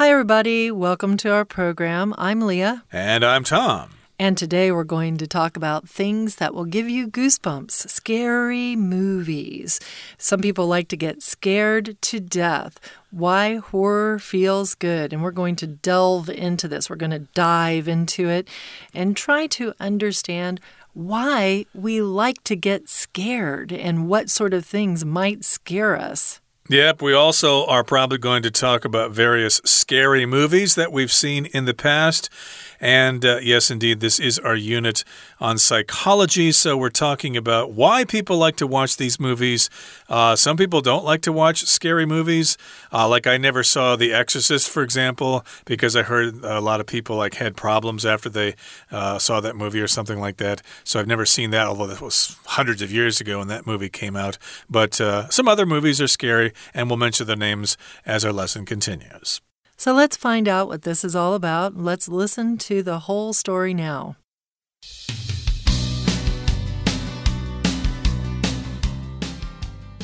Hi, everybody. Welcome to our program. I'm Leah. And I'm Tom. And today we're going to talk about things that will give you goosebumps scary movies. Some people like to get scared to death. Why horror feels good. And we're going to delve into this. We're going to dive into it and try to understand why we like to get scared and what sort of things might scare us. Yep, we also are probably going to talk about various scary movies that we've seen in the past. And uh, yes, indeed, this is our unit on psychology. So we're talking about why people like to watch these movies. Uh, some people don't like to watch scary movies. Uh, like I never saw The Exorcist, for example, because I heard a lot of people like had problems after they uh, saw that movie or something like that. So I've never seen that, although that was hundreds of years ago when that movie came out. But uh, some other movies are scary, and we'll mention their names as our lesson continues. So let's find out what this is all about. Let's listen to the whole story now.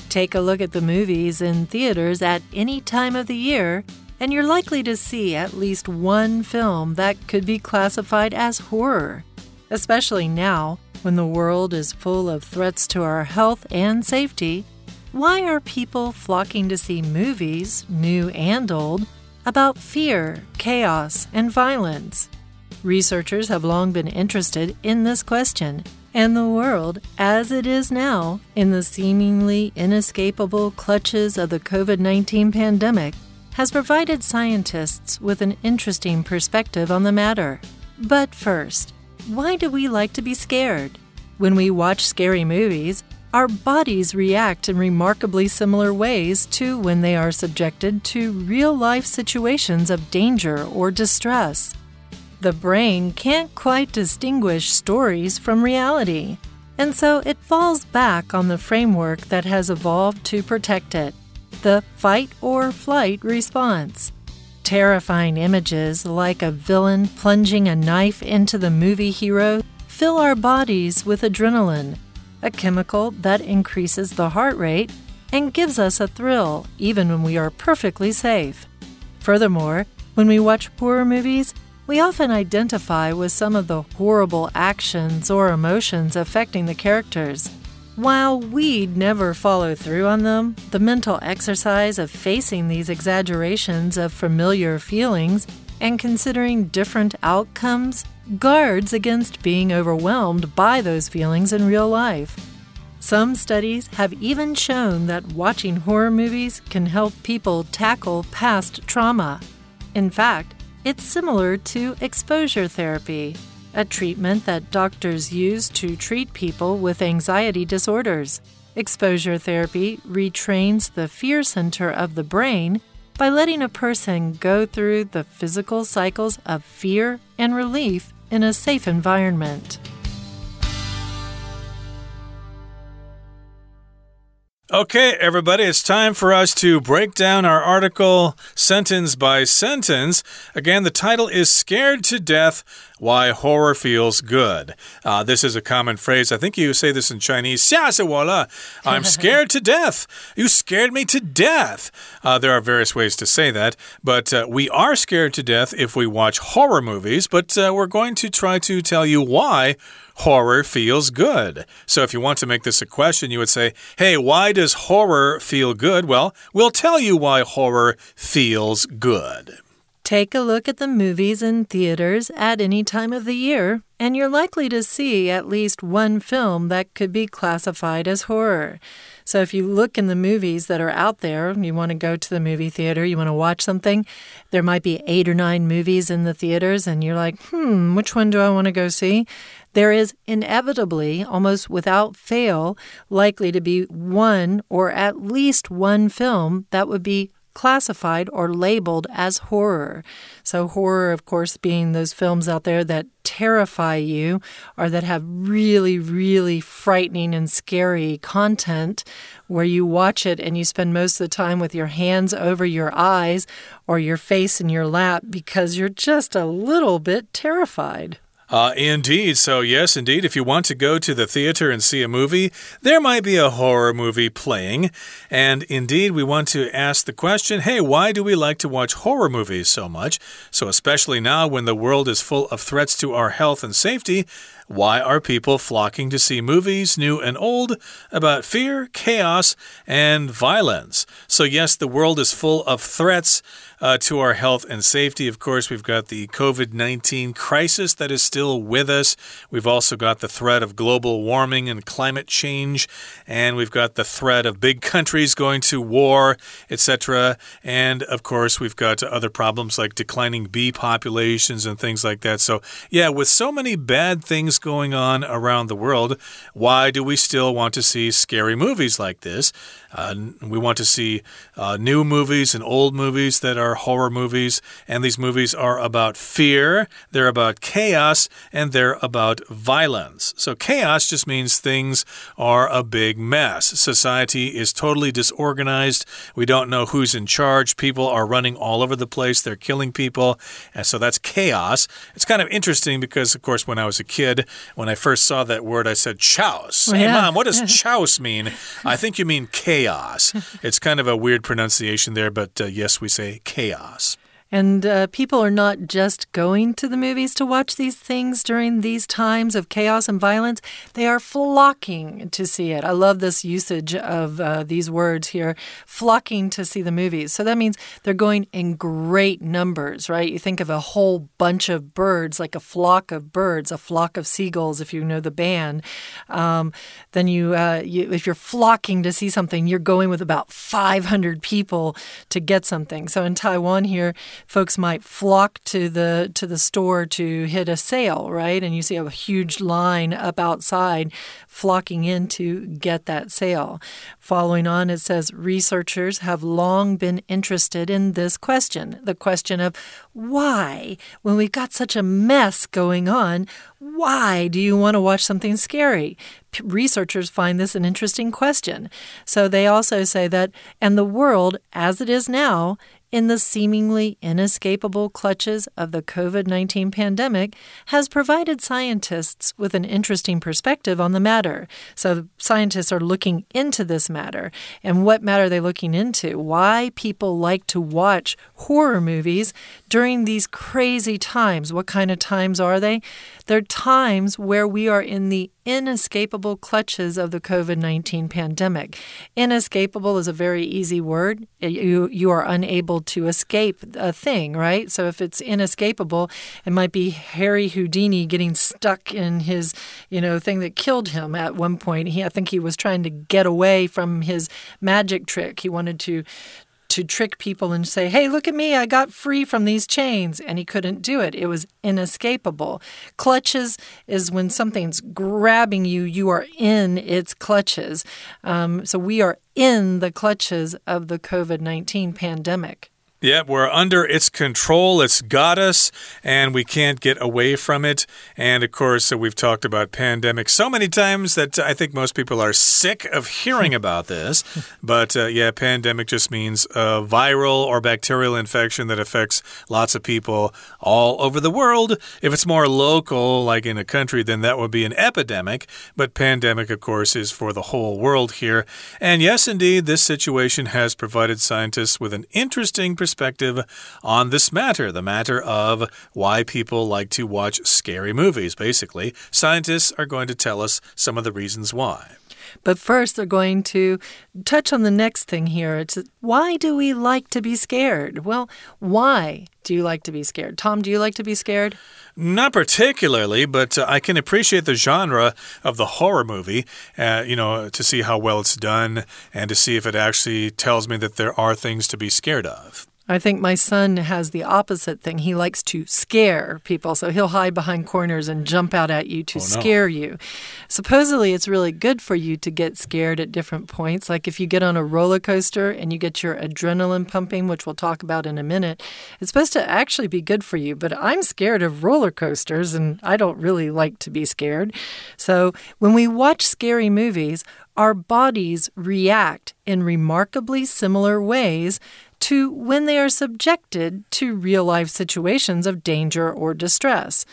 Take a look at the movies in theaters at any time of the year, and you're likely to see at least one film that could be classified as horror, especially now when the world is full of threats to our health and safety. Why are people flocking to see movies, new and old? About fear, chaos, and violence. Researchers have long been interested in this question, and the world, as it is now, in the seemingly inescapable clutches of the COVID 19 pandemic, has provided scientists with an interesting perspective on the matter. But first, why do we like to be scared? When we watch scary movies, our bodies react in remarkably similar ways to when they are subjected to real life situations of danger or distress. The brain can't quite distinguish stories from reality, and so it falls back on the framework that has evolved to protect it the fight or flight response. Terrifying images like a villain plunging a knife into the movie hero fill our bodies with adrenaline a chemical that increases the heart rate and gives us a thrill even when we are perfectly safe. Furthermore, when we watch horror movies, we often identify with some of the horrible actions or emotions affecting the characters. While we'd never follow through on them, the mental exercise of facing these exaggerations of familiar feelings and considering different outcomes guards against being overwhelmed by those feelings in real life. Some studies have even shown that watching horror movies can help people tackle past trauma. In fact, it's similar to exposure therapy, a treatment that doctors use to treat people with anxiety disorders. Exposure therapy retrains the fear center of the brain by letting a person go through the physical cycles of fear and relief in a safe environment. Okay, everybody, it's time for us to break down our article sentence by sentence. Again, the title is Scared to Death Why Horror Feels Good. Uh, this is a common phrase. I think you say this in Chinese. 吓死我了. I'm scared to death. You scared me to death. Uh, there are various ways to say that, but uh, we are scared to death if we watch horror movies, but uh, we're going to try to tell you why horror feels good. So if you want to make this a question, you would say, hey, why does horror feel good? Well, we'll tell you why horror feels good. Take a look at the movies in theaters at any time of the year, and you're likely to see at least one film that could be classified as horror. So if you look in the movies that are out there, you want to go to the movie theater, you want to watch something, there might be eight or nine movies in the theaters, and you're like, hmm, which one do I want to go see? There is inevitably, almost without fail, likely to be one or at least one film that would be classified or labeled as horror. So, horror, of course, being those films out there that terrify you or that have really, really frightening and scary content where you watch it and you spend most of the time with your hands over your eyes or your face in your lap because you're just a little bit terrified. Uh, indeed. So, yes, indeed. If you want to go to the theater and see a movie, there might be a horror movie playing. And indeed, we want to ask the question hey, why do we like to watch horror movies so much? So, especially now when the world is full of threats to our health and safety, why are people flocking to see movies, new and old, about fear, chaos, and violence? So, yes, the world is full of threats uh, to our health and safety. Of course, we've got the COVID 19 crisis that is still with us. We've also got the threat of global warming and climate change. And we've got the threat of big countries going to war, etc. And of course, we've got other problems like declining bee populations and things like that. So, yeah, with so many bad things going on around the world, why do we still want to see scary movies like this? Uh, we want to see uh, new movies and old movies that are horror movies, and these movies are about fear, they're about chaos, and they're about violence. So, chaos just means things are a big mess. Society is totally disorganized. We don't know who's in charge. People are running all over the place, they're killing people, and so that's chaos. It's kind of interesting because, of course, when I was a kid, when I first saw that word, I said chaos. Well, hey, mom, what does chaos mean? I think you mean chaos chaos. it's kind of a weird pronunciation there, but uh, yes, we say chaos. And uh, people are not just going to the movies to watch these things during these times of chaos and violence, they are flocking to see it. I love this usage of uh, these words here flocking to see the movies. So that means they're going in great numbers, right? You think of a whole bunch of birds, like a flock of birds, a flock of seagulls, if you know the band. Um, then you, uh, you, if you're flocking to see something, you're going with about 500 people to get something. So in Taiwan here, folks might flock to the to the store to hit a sale, right? And you see a huge line up outside flocking in to get that sale. Following on, it says researchers have long been interested in this question the question of why, when we've got such a mess going on, why do you want to watch something scary? Researchers find this an interesting question. So they also say that, and the world as it is now in the seemingly inescapable clutches of the COVID 19 pandemic has provided scientists with an interesting perspective on the matter. So, scientists are looking into this matter. And what matter are they looking into? Why people like to watch horror movies during these crazy times. What kind of times are they? They're times where we are in the inescapable clutches of the COVID 19 pandemic. Inescapable is a very easy word. You, you are unable to escape a thing, right? So if it's inescapable, it might be Harry Houdini getting stuck in his, you know, thing that killed him at one point. He, I think he was trying to get away from his magic trick. He wanted to to trick people and say, hey, look at me, I got free from these chains. And he couldn't do it. It was inescapable. Clutches is when something's grabbing you, you are in its clutches. Um, so we are in the clutches of the COVID 19 pandemic. Yeah, we're under its control. It's got us, and we can't get away from it. And of course, we've talked about pandemic so many times that I think most people are sick of hearing about this. But uh, yeah, pandemic just means a viral or bacterial infection that affects lots of people all over the world. If it's more local, like in a country, then that would be an epidemic. But pandemic, of course, is for the whole world here. And yes, indeed, this situation has provided scientists with an interesting perspective perspective on this matter the matter of why people like to watch scary movies, basically. Scientists are going to tell us some of the reasons why. But first, they're going to touch on the next thing here. It's why do we like to be scared? Well, why do you like to be scared? Tom, do you like to be scared? Not particularly, but uh, I can appreciate the genre of the horror movie, uh, you know, to see how well it's done and to see if it actually tells me that there are things to be scared of. I think my son has the opposite thing. He likes to scare people, so he'll hide behind corners and jump out at you to oh, no. scare you. Supposedly, it's really good for you to get scared at different points. Like if you get on a roller coaster and you get your adrenaline pumping, which we'll talk about in a minute, it's supposed to actually be good for you. But I'm scared of roller coasters and I don't really like to be scared. So when we watch scary movies, our bodies react in remarkably similar ways to when they are subjected to real life situations of danger or distress.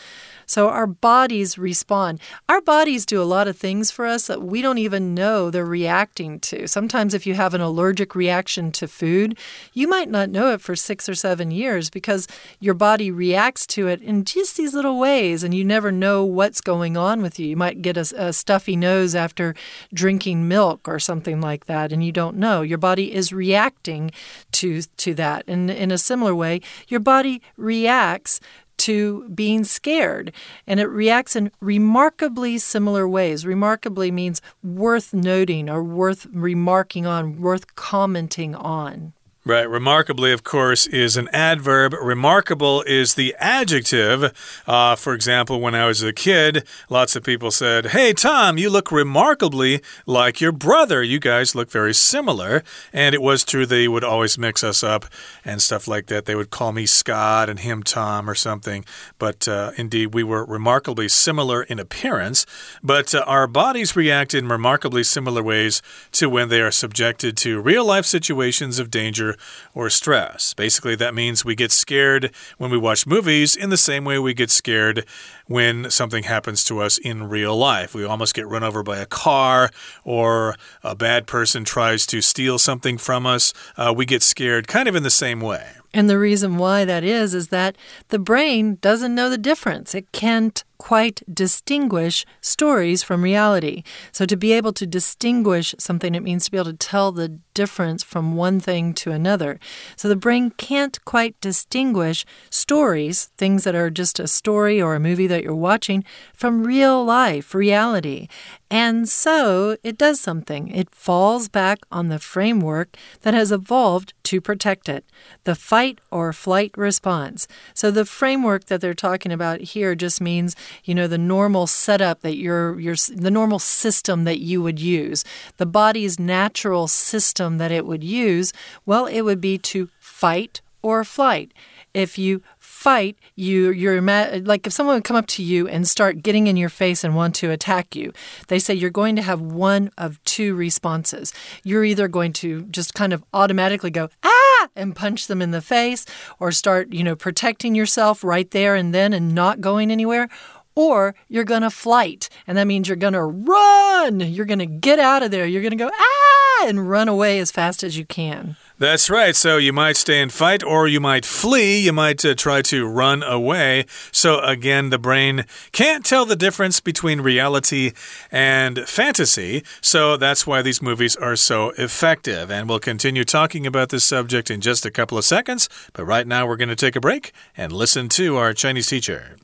So our bodies respond. Our bodies do a lot of things for us that we don't even know they're reacting to. Sometimes, if you have an allergic reaction to food, you might not know it for six or seven years because your body reacts to it in just these little ways and you never know what's going on with you. You might get a, a stuffy nose after drinking milk or something like that, and you don't know. Your body is reacting to, to that. And in a similar way, your body reacts to being scared. And it reacts in remarkably similar ways. Remarkably means worth noting or worth remarking on, worth commenting on. Right. Remarkably, of course, is an adverb. Remarkable is the adjective. Uh, for example, when I was a kid, lots of people said, Hey, Tom, you look remarkably like your brother. You guys look very similar. And it was true they would always mix us up and stuff like that. They would call me Scott and him Tom or something. But uh, indeed, we were remarkably similar in appearance. But uh, our bodies react in remarkably similar ways to when they are subjected to real life situations of danger or stress. Basically, that means we get scared when we watch movies in the same way we get scared when something happens to us in real life. We almost get run over by a car or a bad person tries to steal something from us. Uh, we get scared kind of in the same way. And the reason why that is, is that the brain doesn't know the difference. It can't quite distinguish stories from reality. So, to be able to distinguish something, it means to be able to tell the difference from one thing to another. So, the brain can't quite distinguish stories, things that are just a story or a movie that you're watching, from real life, reality. And so it does something. It falls back on the framework that has evolved to protect it the fight or flight response. So the framework that they're talking about here just means you know the normal setup that you're your the normal system that you would use the body's natural system that it would use well it would be to fight or flight if you fight you you're like if someone would come up to you and start getting in your face and want to attack you they say you're going to have one of two responses you're either going to just kind of automatically go ah and punch them in the face or start you know protecting yourself right there and then and not going anywhere or you're going to flight. And that means you're going to run. You're going to get out of there. You're going to go, ah, and run away as fast as you can. That's right. So you might stay and fight, or you might flee. You might uh, try to run away. So again, the brain can't tell the difference between reality and fantasy. So that's why these movies are so effective. And we'll continue talking about this subject in just a couple of seconds. But right now, we're going to take a break and listen to our Chinese teacher.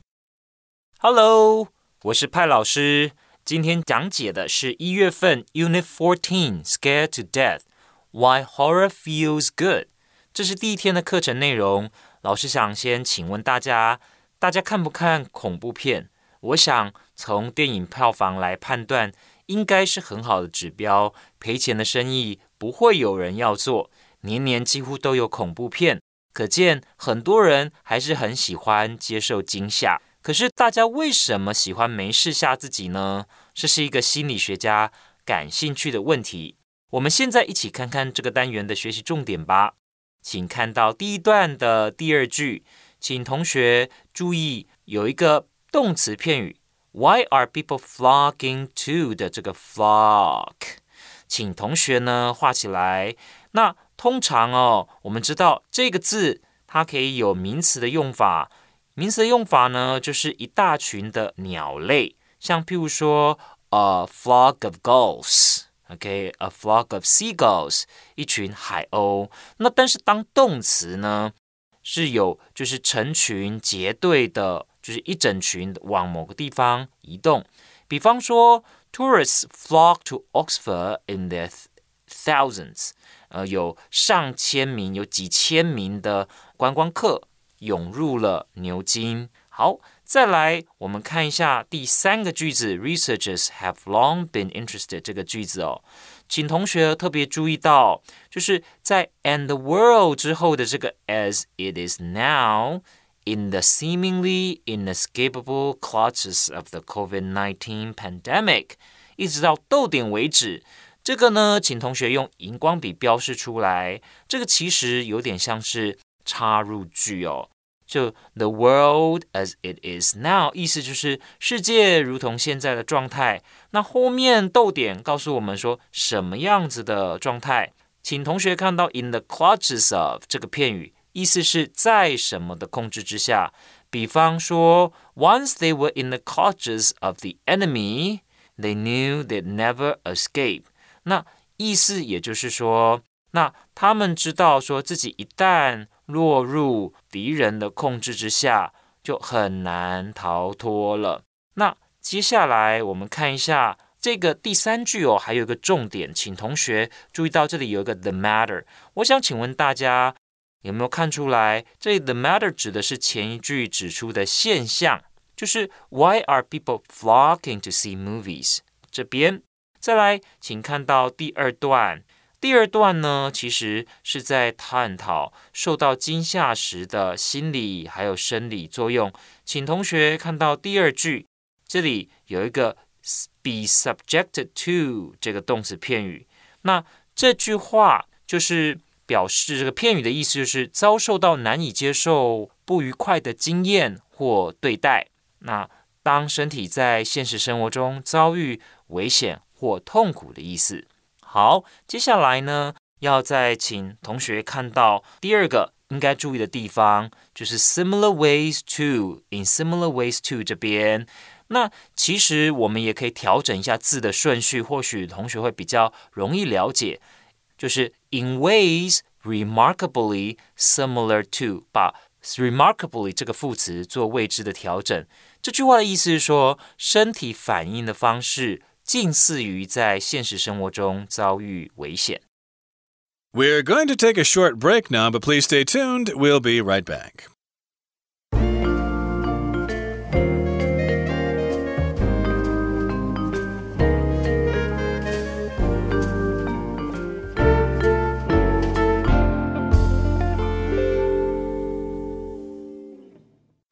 Hello，我是派老师。 今天讲解的是一月份 Unit Fourteen Scared to Death Why Horror Feels Good。这是第一天的课程内容。老师想先请问大家，大家看不看恐怖片？我想从电影票房来判断，应该是很好的指标。赔钱的生意不会有人要做，年年几乎都有恐怖片，可见很多人还是很喜欢接受惊吓。可是大家为什么喜欢没事吓自己呢？这是一个心理学家感兴趣的问题。我们现在一起看看这个单元的学习重点吧。请看到第一段的第二句，请同学注意有一个动词片语，Why are people flocking to 的这个 flock？请同学呢画起来。那通常哦，我们知道这个字它可以有名词的用法。名词的用法呢，就是一大群的鸟类，像譬如说，a flock of gulls，OK，a flock of seagulls，一群海鸥。那但是当动词呢，是有就是成群结队的，就是一整群往某个地方移动。比方说，tourists flock to Oxford in their thousands，呃，有上千名、有几千名的观光客。涌入了牛津。好，再来，我们看一下第三个句子，Researchers have long been interested 这个句子哦，请同学特别注意到，就是在 and the world 之后的这个 as it is now in the seemingly inescapable clutches of the COVID-19 pandemic，一直到逗点为止。这个呢，请同学用荧光笔标示出来。这个其实有点像是 插入句哦。就 the world as it is now，意思就是世界如同现在的状态。那后面逗点告诉我们说什么样子的状态？请同学看到 in the clutches of 这个片语，意思是在什么的控制之下。比方说，once they were in the clutches of the enemy, they knew they'd never escape。那意思也就是说，那他们知道说自己一旦落入敌人的控制之下，就很难逃脱了。那接下来我们看一下。这个第三句哦，还有一个重点，请同学注意到这里有一个 the matter。我想请问大家有没有看出来，这里 the matter 指的是前一句指出的现象，就是 Why are people flocking to see movies？这边再来，请看到第二段。第二段呢，其实是在探讨受到惊吓时的心理还有生理作用。请同学看到第二句，这里有一个。be subjected to 这个动词片语，那这句话就是表示这个片语的意思就是遭受到难以接受、不愉快的经验或对待。那当身体在现实生活中遭遇危险或痛苦的意思。好，接下来呢，要再请同学看到第二个应该注意的地方，就是 similar ways to in similar ways to 这边。那其实我们也可以调整一下字的顺序，或许同学会比较容易了解。就是 in ways remarkably similar to，把 remarkably 这个副词做位置的调整。这句话的意思是说，身体反应的方式近似于在现实生活中遭遇危险。We're going to take a short break now, but please stay tuned. We'll be right back.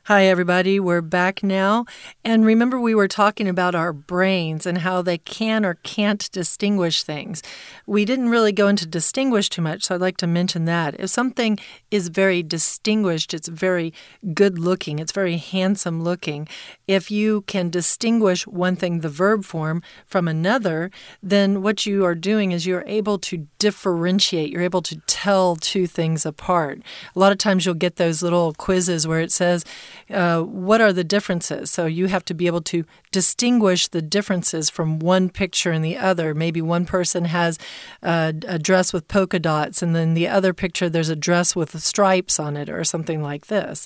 Hi, everybody. We're back now. And remember, we were talking about our brains and how they can or can't distinguish things. We didn't really go into distinguish too much, so I'd like to mention that. If something is very distinguished, it's very good looking, it's very handsome looking. If you can distinguish one thing, the verb form, from another, then what you are doing is you're able to differentiate, you're able to tell two things apart. A lot of times you'll get those little quizzes where it says, uh, what are the differences? So you have to be able to distinguish the differences from one picture and the other. Maybe one person has a, a dress with polka dots, and then the other picture there's a dress with stripes on it, or something like this.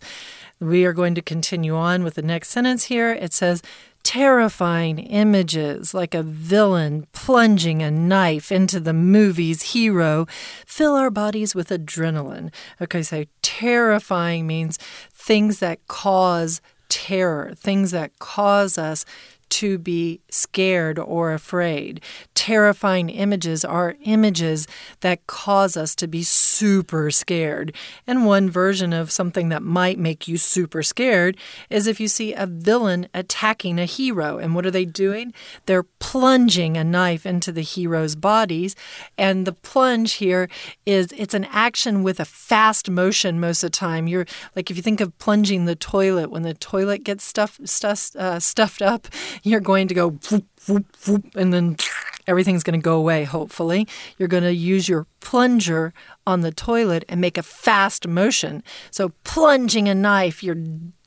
We are going to continue on with the next sentence here. It says, terrifying images like a villain plunging a knife into the movie's hero fill our bodies with adrenaline. Okay, so terrifying means things that cause terror, things that cause us to be scared or afraid. Terrifying images are images that cause us to be super scared. And one version of something that might make you super scared is if you see a villain attacking a hero. And what are they doing? They're plunging a knife into the hero's bodies. And the plunge here is it's an action with a fast motion most of the time. You're like if you think of plunging the toilet when the toilet gets stuffed, uh, stuffed up, you're going to go whoop, whoop, whoop, and then everything's going to go away, hopefully. You're going to use your plunger on the toilet and make a fast motion. So plunging a knife, you're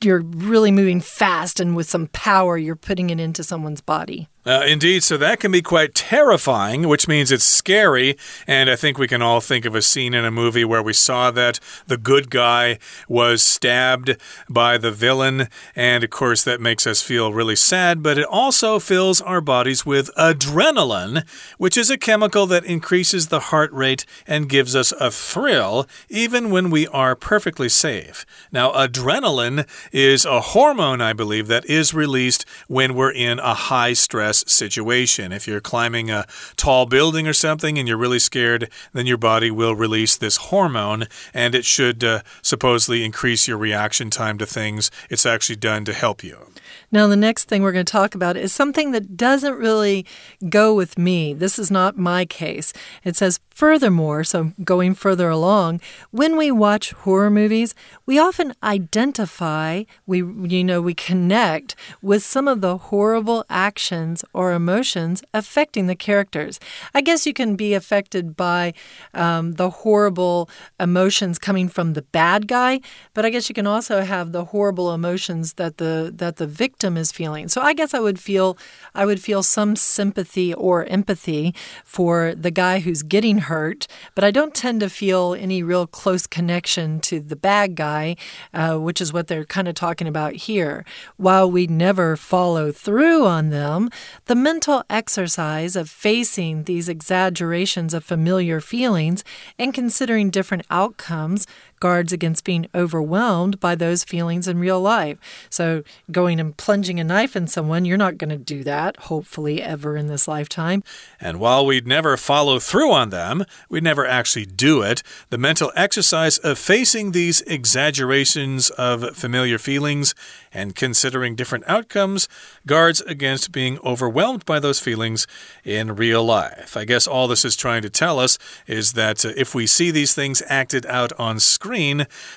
you're really moving fast and with some power you're putting it into someone's body. Uh, indeed, so that can be quite terrifying, which means it's scary. And I think we can all think of a scene in a movie where we saw that the good guy was stabbed by the villain. And of course, that makes us feel really sad, but it also fills our bodies with adrenaline, which is a chemical that increases the heart rate and gives us a thrill, even when we are perfectly safe. Now, adrenaline is a hormone, I believe, that is released when we're in a high stress stress situation. If you're climbing a tall building or something and you're really scared, then your body will release this hormone and it should uh, supposedly increase your reaction time to things. It's actually done to help you. Now, the next thing we're going to talk about is something that doesn't really go with me. This is not my case. It says, furthermore, so going further along, when we watch horror movies, we often identify, we, you know, we connect with some of the horrible actions or emotions affecting the characters. I guess you can be affected by um, the horrible emotions coming from the bad guy, but I guess you can also have the horrible emotions that the, that the victim victim is feeling. So I guess I would feel I would feel some sympathy or empathy for the guy who's getting hurt, but I don't tend to feel any real close connection to the bad guy, uh, which is what they're kind of talking about here. While we never follow through on them, the mental exercise of facing these exaggerations of familiar feelings and considering different outcomes guards against being overwhelmed by those feelings in real life. So, going and plunging a knife in someone, you're not going to do that, hopefully, ever in this lifetime. And while we'd never follow through on them, we'd never actually do it, the mental exercise of facing these exaggerations of familiar feelings and considering different outcomes guards against being overwhelmed by those feelings in real life. I guess all this is trying to tell us is that if we see these things acted out on screen,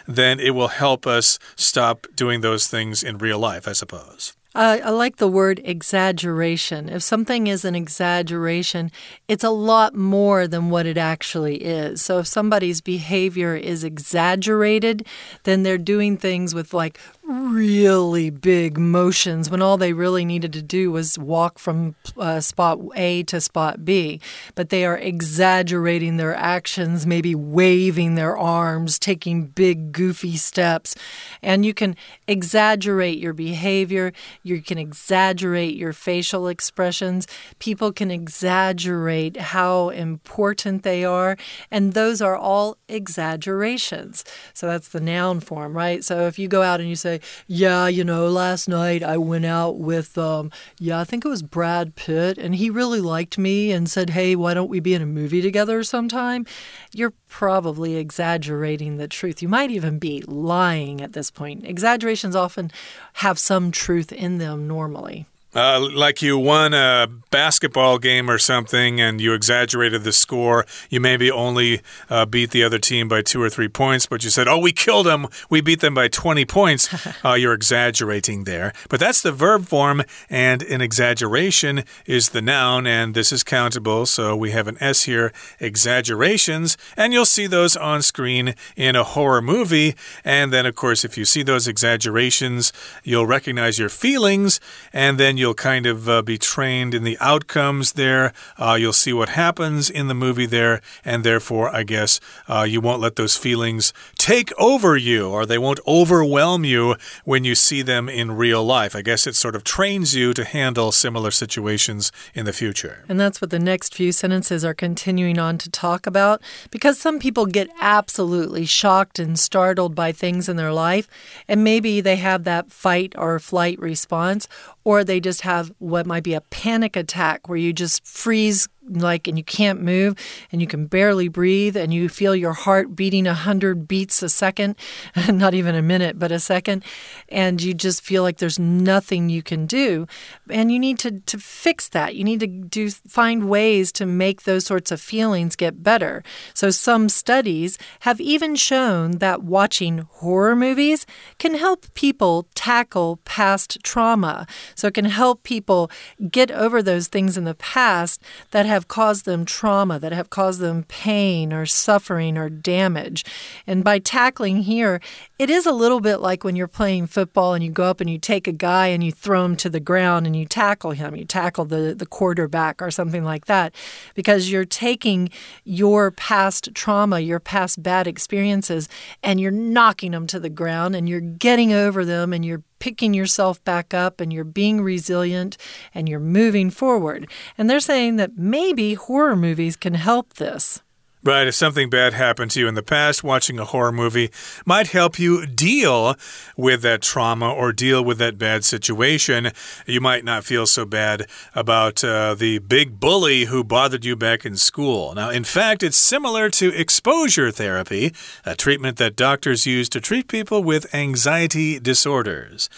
then it will help us stop doing those things in real life, I suppose. I like the word exaggeration. If something is an exaggeration, it's a lot more than what it actually is. So if somebody's behavior is exaggerated, then they're doing things with like really big motions when all they really needed to do was walk from uh, spot A to spot B. But they are exaggerating their actions, maybe waving their arms, taking big, goofy steps. And you can exaggerate your behavior, you can exaggerate your facial expressions. People can exaggerate how important they are. And those are all exaggerations. So that's the noun form, right? So if you go out and you say, yeah, you know, last night I went out with, um, yeah, I think it was Brad Pitt, and he really liked me and said, hey, why don't we be in a movie together sometime? You're probably exaggerating the truth. You might even be lying at this point. Exaggerations often have some truth in them normally. Uh, like you won a basketball game or something and you exaggerated the score. You maybe only uh, beat the other team by two or three points, but you said, oh, we killed them. We beat them by 20 points. Uh, you're exaggerating there. But that's the verb form, and an exaggeration is the noun, and this is countable. So we have an S here, exaggerations, and you'll see those on screen in a horror movie. And then, of course, if you see those exaggerations, you'll recognize your feelings, and then you'll kind of uh, be trained in the outcomes there. Uh, you'll see what happens in the movie there, and therefore, I guess uh, you won't let those feelings take over you or they won't overwhelm you when you see them in real life. I guess it sort of trains you to handle similar situations in the future. And that's what the next few sentences are continuing on to talk about because some people get absolutely shocked and startled by things in their life, and maybe they have that fight or flight response, or they just have what might be a panic attack where you just freeze like and you can't move and you can barely breathe and you feel your heart beating a hundred beats a second not even a minute but a second and you just feel like there's nothing you can do. And you need to to fix that. You need to do find ways to make those sorts of feelings get better. So some studies have even shown that watching horror movies can help people tackle past trauma. So it can help people get over those things in the past that have caused them trauma, that have caused them pain or suffering or damage. And by tackling here, it is a little bit like when you're playing football and you go up and you take a guy and you throw him to the ground and you tackle him. You tackle the, the quarterback or something like that because you're taking your past trauma, your past bad experiences, and you're knocking them to the ground and you're getting over them and you're picking yourself back up and you're being resilient and you're moving forward. And they're saying that maybe horror movies can help this. Right, if something bad happened to you in the past, watching a horror movie might help you deal with that trauma or deal with that bad situation. You might not feel so bad about uh, the big bully who bothered you back in school. Now, in fact, it's similar to exposure therapy, a treatment that doctors use to treat people with anxiety disorders.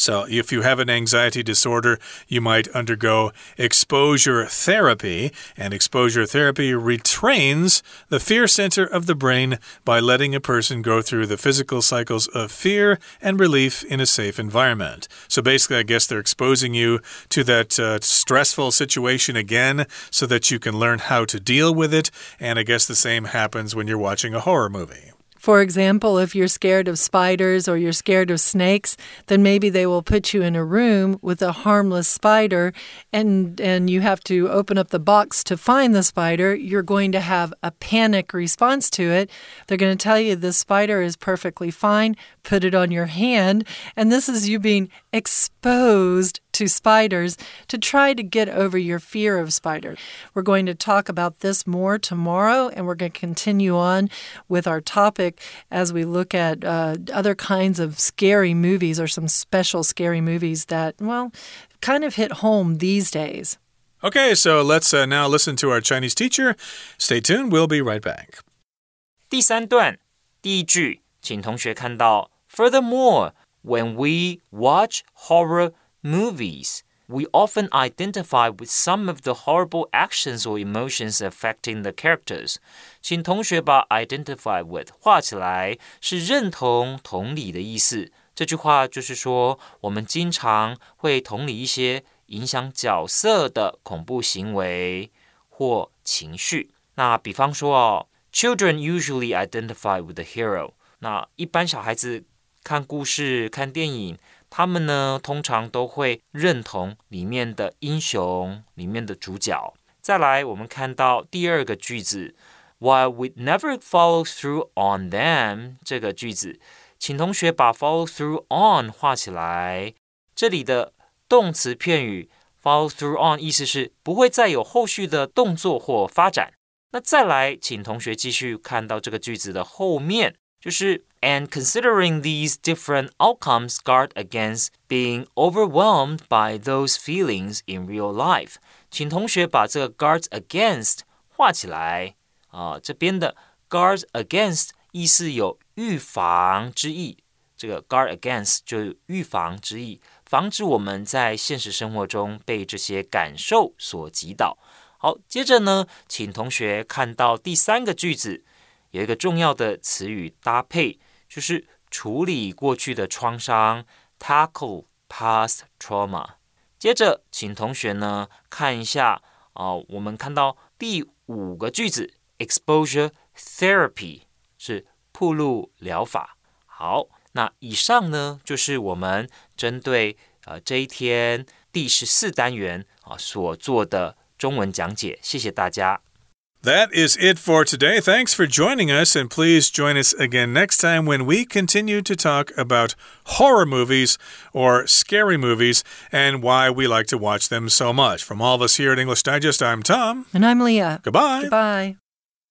So, if you have an anxiety disorder, you might undergo exposure therapy, and exposure therapy retrains the fear center of the brain by letting a person go through the physical cycles of fear and relief in a safe environment. So, basically, I guess they're exposing you to that uh, stressful situation again so that you can learn how to deal with it. And I guess the same happens when you're watching a horror movie. For example, if you're scared of spiders or you're scared of snakes, then maybe they will put you in a room with a harmless spider and and you have to open up the box to find the spider. You're going to have a panic response to it. They're going to tell you the spider is perfectly fine, put it on your hand, and this is you being exposed to spiders to try to get over your fear of spiders. We're going to talk about this more tomorrow, and we're going to continue on with our topic as we look at uh, other kinds of scary movies or some special scary movies that, well, kind of hit home these days. Okay, so let's uh, now listen to our Chinese teacher. Stay tuned, we'll be right back. 第三段第一句，请同学看到 Furthermore, when we watch horror movies, we often identify with some of the horrible actions or emotions affecting the characters. 请同学把 identify with 画起来，是认同、同理的意思。这句话就是说，我们经常会同理一些影响角色的恐怖行为或情绪。那比方说哦，Children usually identify with the hero。那一般小孩子 看故事、看电影。他们呢，通常都会认同里面的英雄，里面的主角。再来，我们看到第二个句子，While we never follow through on them 这个句子，请同学把 follow through on 画起来。这里的动词片语 follow through on 意思是不会再有后续的动作或发展。那再来，请同学继续看到这个句子的后面。就是 and considering these different outcomes guard against being overwhelmed by those feelings in real life。请同学把这个 guard against 画起来啊，这边的 guard against 意思有预防之意，这个 guard against 就有预防之意，防止我们在现实生活中被这些感受所击倒。好，接着呢，请同学看到第三个句子。 有一个重要的词语搭配，就是处理过去的创伤，tackle past trauma。接着，请同学呢看一下啊，我们看到第五个句子，exposure therapy 是铺路疗法。好，那以上呢就是我们针对呃这一天第十四单元啊所做的中文讲解。谢谢大家。That is it for today. Thanks for joining us, and please join us again next time when we continue to talk about horror movies or scary movies and why we like to watch them so much. From all of us here at English Digest, I'm Tom. And I'm Leah. Goodbye. Goodbye.